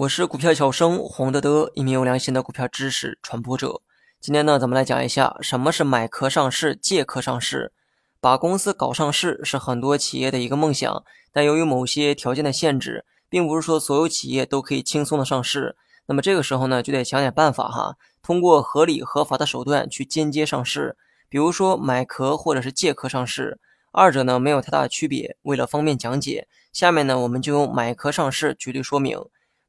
我是股票小生黄德德，一名有良心的股票知识传播者。今天呢，咱们来讲一下什么是买壳上市、借壳上市。把公司搞上市是很多企业的一个梦想，但由于某些条件的限制，并不是说所有企业都可以轻松的上市。那么这个时候呢，就得想点办法哈，通过合理合法的手段去间接上市，比如说买壳或者是借壳上市。二者呢没有太大的区别。为了方便讲解，下面呢我们就用买壳上市举例说明。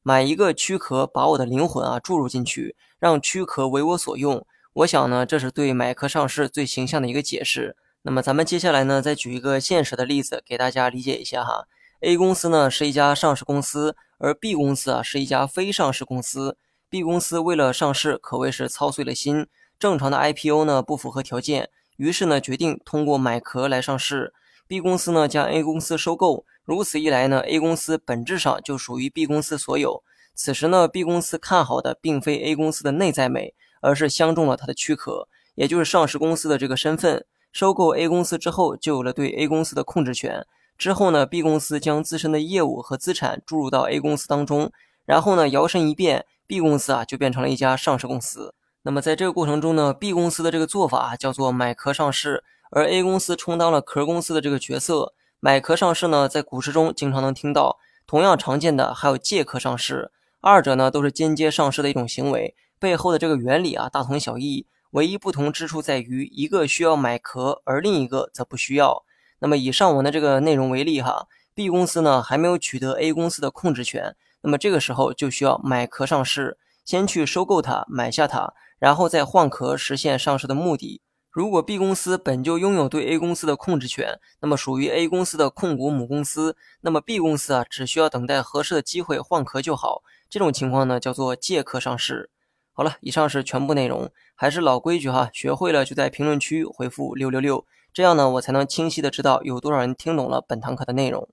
买一个躯壳，把我的灵魂啊注入进去，让躯壳为我所用。我想呢，这是对买壳上市最形象的一个解释。那么咱们接下来呢，再举一个现实的例子给大家理解一下哈。A 公司呢是一家上市公司，而 B 公司啊是一家非上市公司。B 公司为了上市，可谓是操碎了心。正常的 IPO 呢不符合条件，于是呢决定通过买壳来上市。B 公司呢将 A 公司收购，如此一来呢，A 公司本质上就属于 B 公司所有。此时呢，B 公司看好的并非 A 公司的内在美，而是相中了它的躯壳，也就是上市公司的这个身份。收购 A 公司之后，就有了对 A 公司的控制权。之后呢，B 公司将自身的业务和资产注入到 A 公司当中，然后呢，摇身一变，B 公司啊就变成了一家上市公司。那么在这个过程中呢，B 公司的这个做法叫做买壳上市。而 A 公司充当了壳公司的这个角色，买壳上市呢，在股市中经常能听到。同样常见的还有借壳上市，二者呢都是间接上市的一种行为，背后的这个原理啊大同小异，唯一不同之处在于一个需要买壳，而另一个则不需要。那么以上文的这个内容为例哈，B 公司呢还没有取得 A 公司的控制权，那么这个时候就需要买壳上市，先去收购它，买下它，然后再换壳实现上市的目的。如果 B 公司本就拥有对 A 公司的控制权，那么属于 A 公司的控股母公司，那么 B 公司啊只需要等待合适的机会换壳就好。这种情况呢叫做借壳上市。好了，以上是全部内容，还是老规矩哈，学会了就在评论区回复六六六，这样呢我才能清晰的知道有多少人听懂了本堂课的内容。